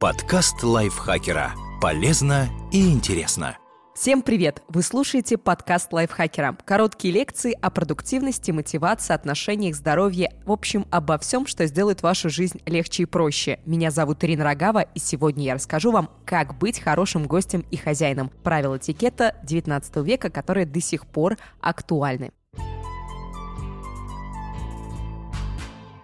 Подкаст лайфхакера. Полезно и интересно. Всем привет! Вы слушаете подкаст лайфхакера. Короткие лекции о продуктивности, мотивации, отношениях, здоровье. В общем, обо всем, что сделает вашу жизнь легче и проще. Меня зовут Ирина Рогава, и сегодня я расскажу вам, как быть хорошим гостем и хозяином. Правила этикета 19 века, которые до сих пор актуальны.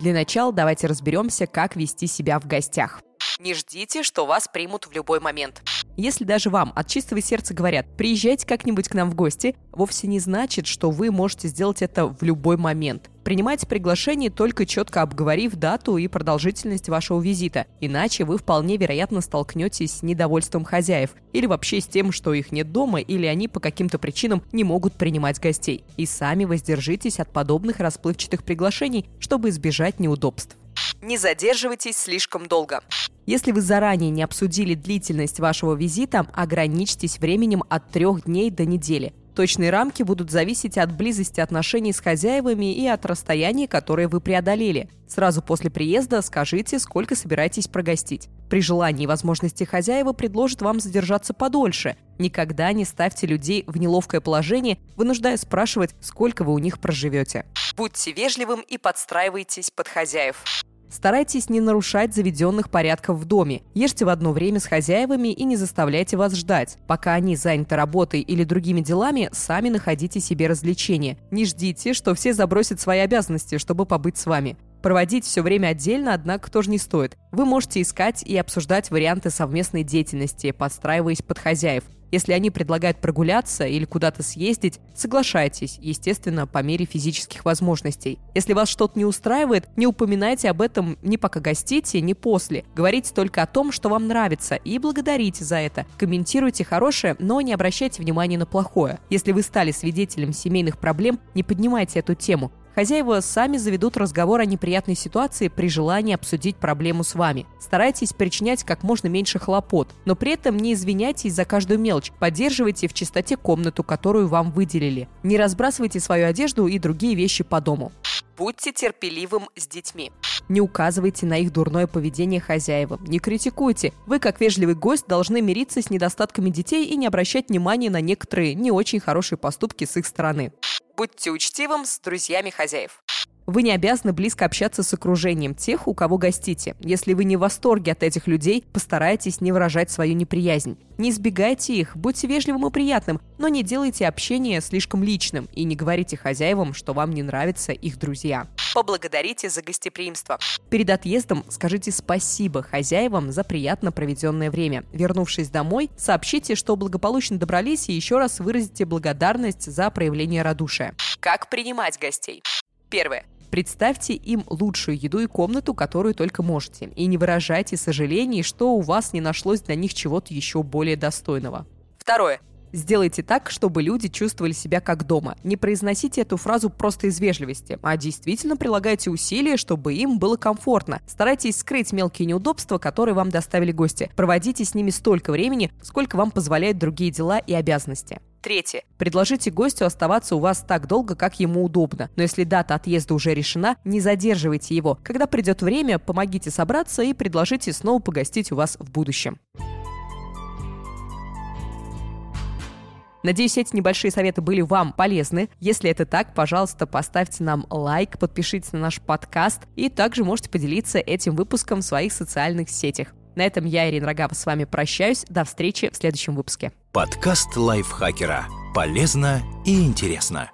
Для начала давайте разберемся, как вести себя в гостях. Не ждите, что вас примут в любой момент. Если даже вам от чистого сердца говорят «приезжайте как-нибудь к нам в гости», вовсе не значит, что вы можете сделать это в любой момент. Принимайте приглашение только четко обговорив дату и продолжительность вашего визита, иначе вы вполне вероятно столкнетесь с недовольством хозяев или вообще с тем, что их нет дома или они по каким-то причинам не могут принимать гостей. И сами воздержитесь от подобных расплывчатых приглашений, чтобы избежать неудобств. Не задерживайтесь слишком долго. Если вы заранее не обсудили длительность вашего визита, ограничьтесь временем от трех дней до недели. Точные рамки будут зависеть от близости отношений с хозяевами и от расстояния, которое вы преодолели. Сразу после приезда скажите, сколько собираетесь прогостить. При желании и возможности хозяева предложат вам задержаться подольше. Никогда не ставьте людей в неловкое положение, вынуждая спрашивать, сколько вы у них проживете. Будьте вежливым и подстраивайтесь под хозяев. Старайтесь не нарушать заведенных порядков в доме. Ешьте в одно время с хозяевами и не заставляйте вас ждать. Пока они заняты работой или другими делами, сами находите себе развлечения. Не ждите, что все забросят свои обязанности, чтобы побыть с вами. Проводить все время отдельно, однако, тоже не стоит. Вы можете искать и обсуждать варианты совместной деятельности, подстраиваясь под хозяев. Если они предлагают прогуляться или куда-то съездить, соглашайтесь, естественно, по мере физических возможностей. Если вас что-то не устраивает, не упоминайте об этом ни пока гостите, ни после. Говорите только о том, что вам нравится, и благодарите за это. Комментируйте хорошее, но не обращайте внимания на плохое. Если вы стали свидетелем семейных проблем, не поднимайте эту тему. Хозяева сами заведут разговор о неприятной ситуации при желании обсудить проблему с вами. Старайтесь причинять как можно меньше хлопот, но при этом не извиняйтесь за каждую мелочь. Поддерживайте в чистоте комнату, которую вам выделили. Не разбрасывайте свою одежду и другие вещи по дому. Будьте терпеливым с детьми. Не указывайте на их дурное поведение хозяевам. Не критикуйте. Вы, как вежливый гость, должны мириться с недостатками детей и не обращать внимания на некоторые не очень хорошие поступки с их стороны. Будьте учтивым с друзьями хозяев. Вы не обязаны близко общаться с окружением тех, у кого гостите. Если вы не в восторге от этих людей, постарайтесь не выражать свою неприязнь. Не избегайте их, будьте вежливым и приятным, но не делайте общение слишком личным и не говорите хозяевам, что вам не нравятся их друзья. Поблагодарите за гостеприимство. Перед отъездом скажите спасибо хозяевам за приятно проведенное время. Вернувшись домой, сообщите, что благополучно добрались и еще раз выразите благодарность за проявление радушия. Как принимать гостей? Первое. Представьте им лучшую еду и комнату, которую только можете, и не выражайте сожалений, что у вас не нашлось для них чего-то еще более достойного. Второе. Сделайте так, чтобы люди чувствовали себя как дома. Не произносите эту фразу просто из вежливости, а действительно прилагайте усилия, чтобы им было комфортно. Старайтесь скрыть мелкие неудобства, которые вам доставили гости. Проводите с ними столько времени, сколько вам позволяют другие дела и обязанности. Третье. Предложите гостю оставаться у вас так долго, как ему удобно. Но если дата отъезда уже решена, не задерживайте его. Когда придет время, помогите собраться и предложите снова погостить у вас в будущем. Надеюсь, эти небольшие советы были вам полезны. Если это так, пожалуйста, поставьте нам лайк, подпишитесь на наш подкаст и также можете поделиться этим выпуском в своих социальных сетях. На этом я, Ирина Рогава, с вами прощаюсь. До встречи в следующем выпуске. Подкаст лайфхакера. Полезно и интересно.